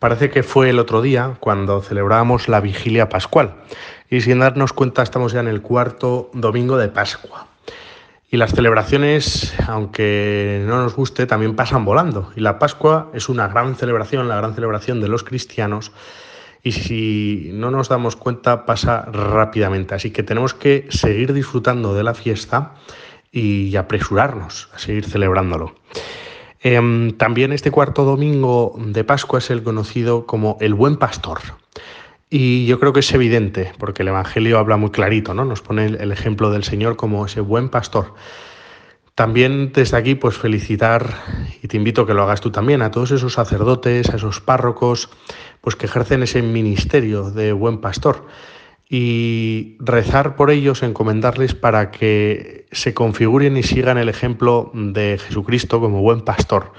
Parece que fue el otro día cuando celebrábamos la vigilia pascual y sin darnos cuenta estamos ya en el cuarto domingo de Pascua. Y las celebraciones, aunque no nos guste, también pasan volando. Y la Pascua es una gran celebración, la gran celebración de los cristianos. Y si no nos damos cuenta, pasa rápidamente. Así que tenemos que seguir disfrutando de la fiesta y apresurarnos a seguir celebrándolo. Em, también este cuarto domingo de Pascua es el conocido como el buen pastor. Y yo creo que es evidente, porque el Evangelio habla muy clarito, ¿no? Nos pone el ejemplo del Señor como ese buen pastor. También desde aquí, pues felicitar, y te invito a que lo hagas tú también, a todos esos sacerdotes, a esos párrocos, pues que ejercen ese ministerio de buen pastor y rezar por ellos, encomendarles para que se configuren y sigan el ejemplo de Jesucristo como buen pastor,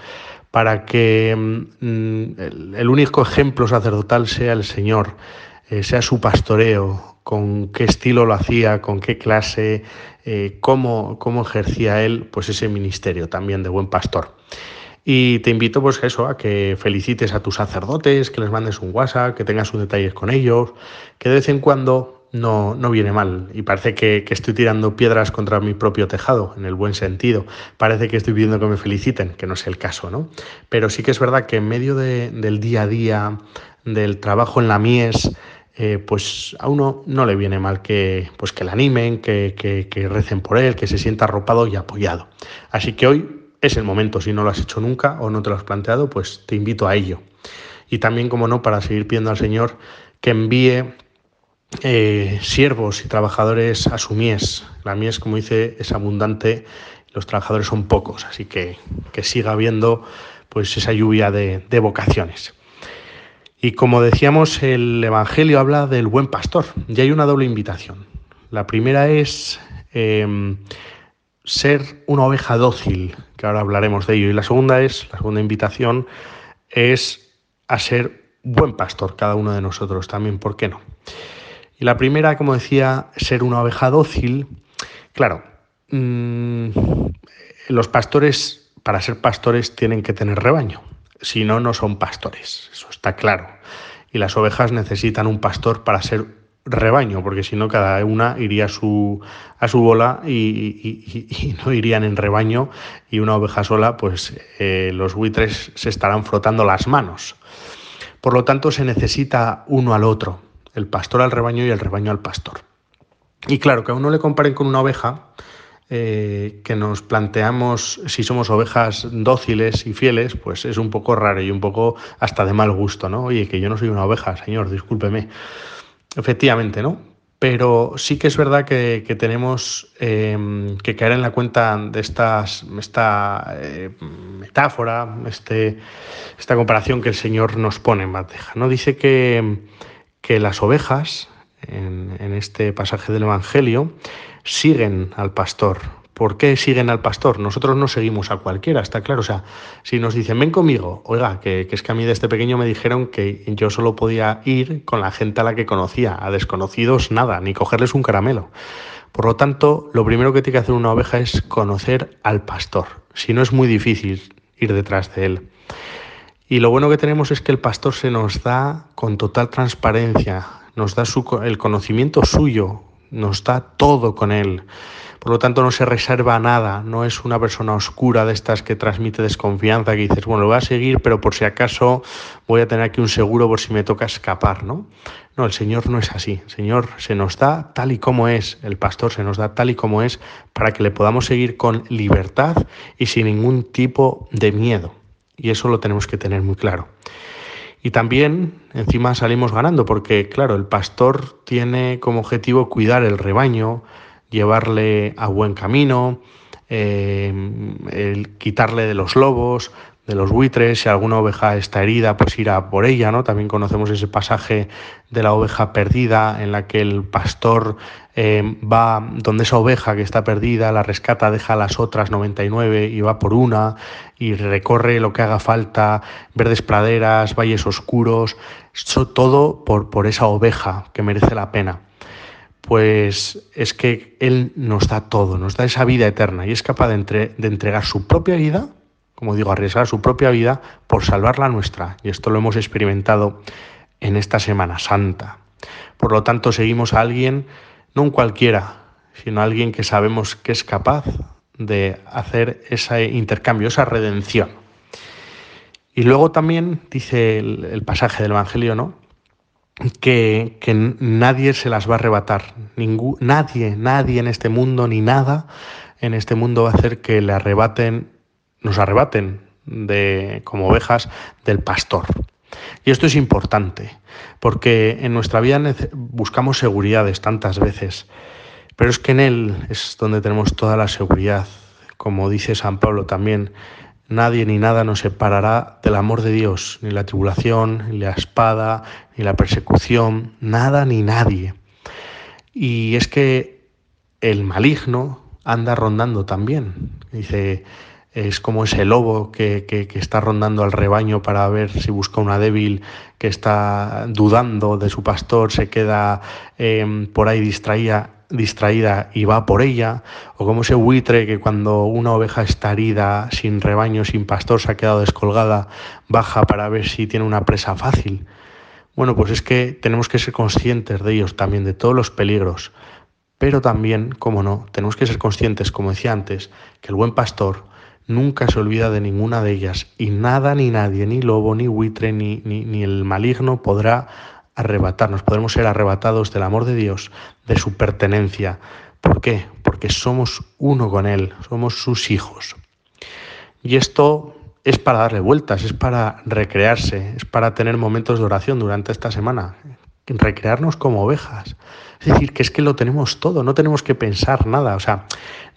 para que mm, el único ejemplo sacerdotal sea el Señor, eh, sea su pastoreo, con qué estilo lo hacía, con qué clase, eh, cómo, cómo ejercía él pues ese ministerio también de buen pastor. Y te invito pues eso, a que felicites a tus sacerdotes, que les mandes un WhatsApp, que tengas un detalles con ellos, que de vez en cuando no, no viene mal. Y parece que, estoy tirando piedras contra mi propio tejado, en el buen sentido. Parece que estoy pidiendo que me feliciten, que no es el caso, ¿no? Pero sí que es verdad que en medio del día a día, del trabajo en la mies, eh, pues a uno no le viene mal que, pues que le animen, que, que recen por él, que se sienta arropado y apoyado. Así que hoy es el momento. Si no lo has hecho nunca o no te lo has planteado, pues te invito a ello. Y también, como no, para seguir pidiendo al Señor que envíe eh, siervos y trabajadores a su mies. La mies, como dice, es abundante, los trabajadores son pocos, así que que siga habiendo pues esa lluvia de, vocaciones. Y como decíamos, el Evangelio habla del buen pastor, y hay una doble invitación. La primera es em, ser una oveja dócil, que ahora hablaremos de ello. Y la segunda es, la segunda invitación es a ser buen pastor, cada uno de nosotros también, ¿por qué no? Y la primera, como decía, ser una oveja dócil. Claro, mm, los pastores, para ser pastores, tienen que tener rebaño. Si no, no son pastores, eso está claro. Y las ovejas necesitan un pastor para ser rebaño, porque si no cada una iría a su, a su bola y, no irían en rebaño y una oveja sola, pues eh, los buitres se estarán frotando las manos. Por lo tanto, se necesita uno al otro, el pastor al rebaño y el rebaño al pastor. Y claro, que a uno le comparen con una oveja, eh, que nos planteamos si somos ovejas dóciles y fieles, pues es un poco raro y un poco hasta de mal gusto, ¿no? Oye, que yo no soy una oveja, señor, discúlpeme. Efectivamente, ¿no? Pero sí que es verdad que, tenemos em, que caer en la cuenta de estas, esta eh, metáfora, este, esta comparación que el Señor nos pone en bandeja. ¿no? Dice que, que las ovejas, en, en este pasaje del Evangelio, siguen al pastor, ¿Por qué siguen al pastor? Nosotros no seguimos a cualquiera, está claro. O sea, si nos dicen, ven conmigo, oiga, que, es que a mí de este pequeño me dijeron que yo solo podía ir con la gente a la que conocía, a desconocidos nada, ni cogerles un caramelo. Por lo tanto, lo primero que tiene que hacer una oveja es conocer al pastor. Si no es muy difícil ir detrás de él. Y lo bueno que tenemos es que el pastor se nos da con total transparencia, nos da el conocimiento suyo, nos da todo con él. Por lo tanto, no se reserva nada, no es una persona oscura de estas que transmite desconfianza, que dices, bueno, lo voy a seguir, pero por si acaso voy a tener aquí un seguro por si me toca escapar, ¿no? No, el Señor no es así. El Señor se nos da tal y como es, el pastor se nos da tal y como es para que le podamos seguir con libertad y sin ningún tipo de miedo. Y eso lo tenemos que tener muy claro. Y también encima salimos ganando porque, claro, el pastor tiene como objetivo cuidar el rebaño, llevarle a buen camino, eh, el quitarle de los lobos, de los buitres, si alguna oveja está herida, pues ir a por ella, ¿no? También conocemos ese pasaje de la oveja perdida en la que el pastor eh, va donde esa oveja que está perdida, la rescata, deja las otras 99 y va por una y recorre lo que haga falta, verdes praderas, valles oscuros, todo por, por esa oveja que merece la pena pues es que Él nos da todo, nos da esa vida eterna y es capaz de, entregar su propia vida, como digo, arriesgar su propia vida por salvar la nuestra. Y esto lo hemos experimentado en esta Semana Santa. Por lo tanto, seguimos a alguien, no un cualquiera, sino a alguien que sabemos que es capaz de hacer ese intercambio, esa redención. Y luego también dice el, pasaje del Evangelio, ¿no? Que, nadie se las va a arrebatar. nadie, nadie en este mundo, ni nada en este mundo va a hacer que le arrebaten, nos arrebaten de, como ovejas del pastor. Y esto es importante, porque en nuestra vida buscamos seguridades tantas veces, pero es que en Él es donde tenemos toda la seguridad. Como dice San Pablo también, nadie ni nada nos separará del amor de Dios, ni la tribulación, ni la espada, ni la persecución, nada ni nadie. Y es que el maligno anda rondando también. Dice, es como ese lobo que, está rondando al rebaño para ver si busca una débil que está dudando de su pastor, se queda em, por ahí distraída, distraída y va por ella, o como ese buitre que cuando una oveja está herida, sin rebaño, sin pastor, se ha quedado descolgada, baja para ver si tiene una presa fácil. Bueno, pues es que tenemos que ser conscientes de ellos también, de todos los peligros, pero también, como no, tenemos que ser conscientes, como decía antes, que el buen pastor nunca se olvida de ninguna de ellas y nada ni nadie, ni lobo, ni buitre, ni, ni, el maligno podrá arrebatarnos, podremos ser arrebatados del amor de Dios, de su pertenencia. ¿Por qué? Porque somos uno con Él, somos sus hijos. Y esto es para darle vueltas, es para recrearse, es para tener momentos de oración durante esta semana, recrearnos como ovejas. Es decir, que es que lo tenemos todo, no tenemos que pensar nada, o sea,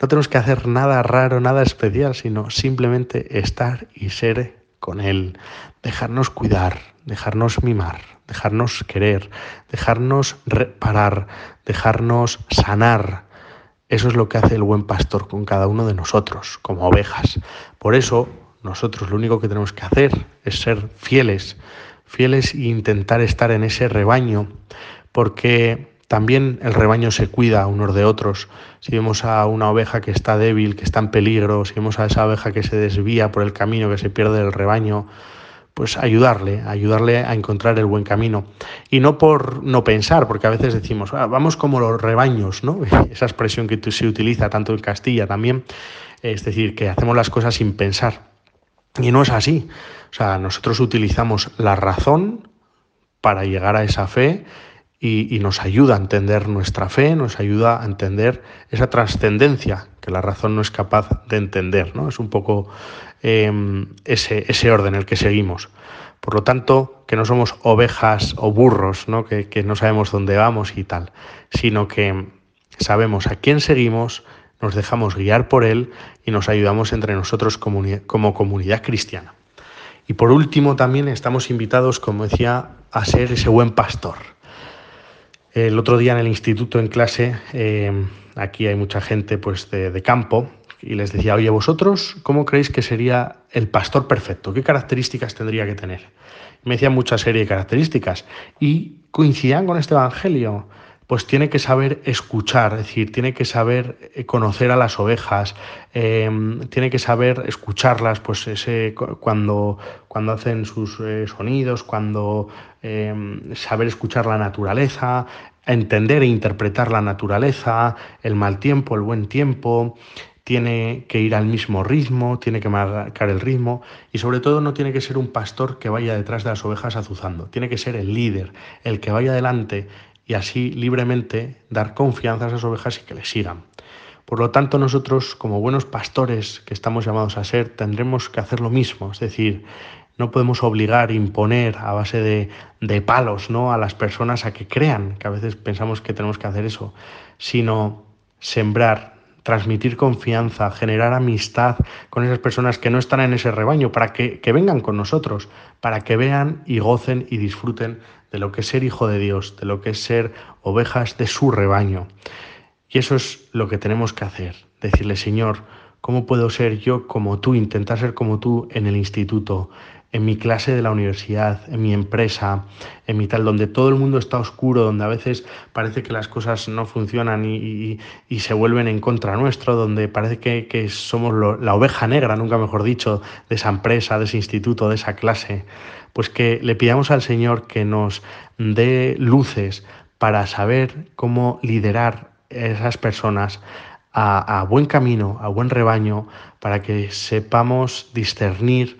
no tenemos que hacer nada raro, nada especial, sino simplemente estar y ser con Él, dejarnos cuidar, dejarnos mimar, dejarnos querer, dejarnos reparar, dejarnos sanar. Eso es lo que hace el buen pastor con cada uno de nosotros, como ovejas. Por eso, nosotros lo único que tenemos que hacer es ser fieles, fieles e intentar estar en ese rebaño, porque también el rebaño se cuida unos de otros. Si vemos a una oveja que está débil, que está en peligro, si vemos a esa oveja que se desvía por el camino, que se pierde el rebaño, pues ayudarle, ayudarle a encontrar el buen camino. Y no por no pensar, porque a veces decimos, ah, vamos como los rebaños, ¿no? Esa expresión que se utiliza tanto en Castilla también, es decir, que hacemos las cosas sin pensar. Y no es así. O sea, nosotros utilizamos la razón para llegar a esa fe y, nos ayuda a entender nuestra fe, nos ayuda a entender esa trascendencia que la razón no es capaz de entender. ¿no? Es un poco em, ese, orden el que seguimos. Por lo tanto, que no somos ovejas o burros, ¿no? Que, no sabemos dónde vamos y tal, sino que sabemos a quién seguimos, nos dejamos guiar por él y nos ayudamos entre nosotros como comunidad cristiana. Y por último, también estamos invitados, como decía, a ser ese buen pastor el otro día en el instituto, en clase, eh, aquí hay mucha gente pues, de, campo, y les decía, oye, vosotros, ¿cómo creéis que sería el pastor perfecto? ¿Qué características tendría que tener? me decían mucha serie de características y coincidían con este Evangelio pues tiene que saber escuchar, es decir, tiene que saber eh, conocer a las ovejas, em, tiene que saber escucharlas, pues ese, cuando, cuando hacen sus eh, sonidos, cuando em, saber escuchar la naturaleza, entender e interpretar la naturaleza, el mal tiempo, el buen tiempo, tiene que ir al mismo ritmo, tiene que marcar el ritmo y sobre todo no tiene que ser un pastor que vaya detrás de las ovejas azuzando, tiene que ser el líder, el que vaya adelante y así libremente dar confianza a esas ovejas y que le sigan. Por lo tanto, nosotros, como buenos pastores que estamos llamados a ser, tendremos que hacer lo mismo, es decir, no podemos obligar, imponer a base de, de, palos ¿no? a las personas a que crean, que a veces pensamos que tenemos que hacer eso, sino sembrar, transmitir confianza, generar amistad con esas personas que no están en ese rebaño, para que, que vengan con nosotros, para que vean y gocen y disfruten de lo que es ser hijo de Dios, de lo que es ser ovejas de su rebaño. Y eso es lo que tenemos que hacer, decirle, Señor, ¿Cómo puedo ser yo como tú, intentar ser como tú en el instituto, en mi clase de la universidad, en mi empresa, en mi tal, donde todo el mundo está oscuro, donde a veces parece que las cosas no funcionan y, se vuelven en contra nuestro, donde parece que, somos la oveja negra, nunca mejor dicho, de esa empresa, de ese instituto, de esa clase, pues que le pidamos al Señor que nos dé luces para saber cómo liderar esas personas a, buen camino, a buen rebaño, para que sepamos discernir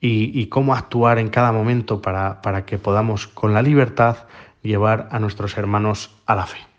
y, cómo actuar en cada momento para, para que podamos con la libertad llevar a nuestros hermanos a la fe.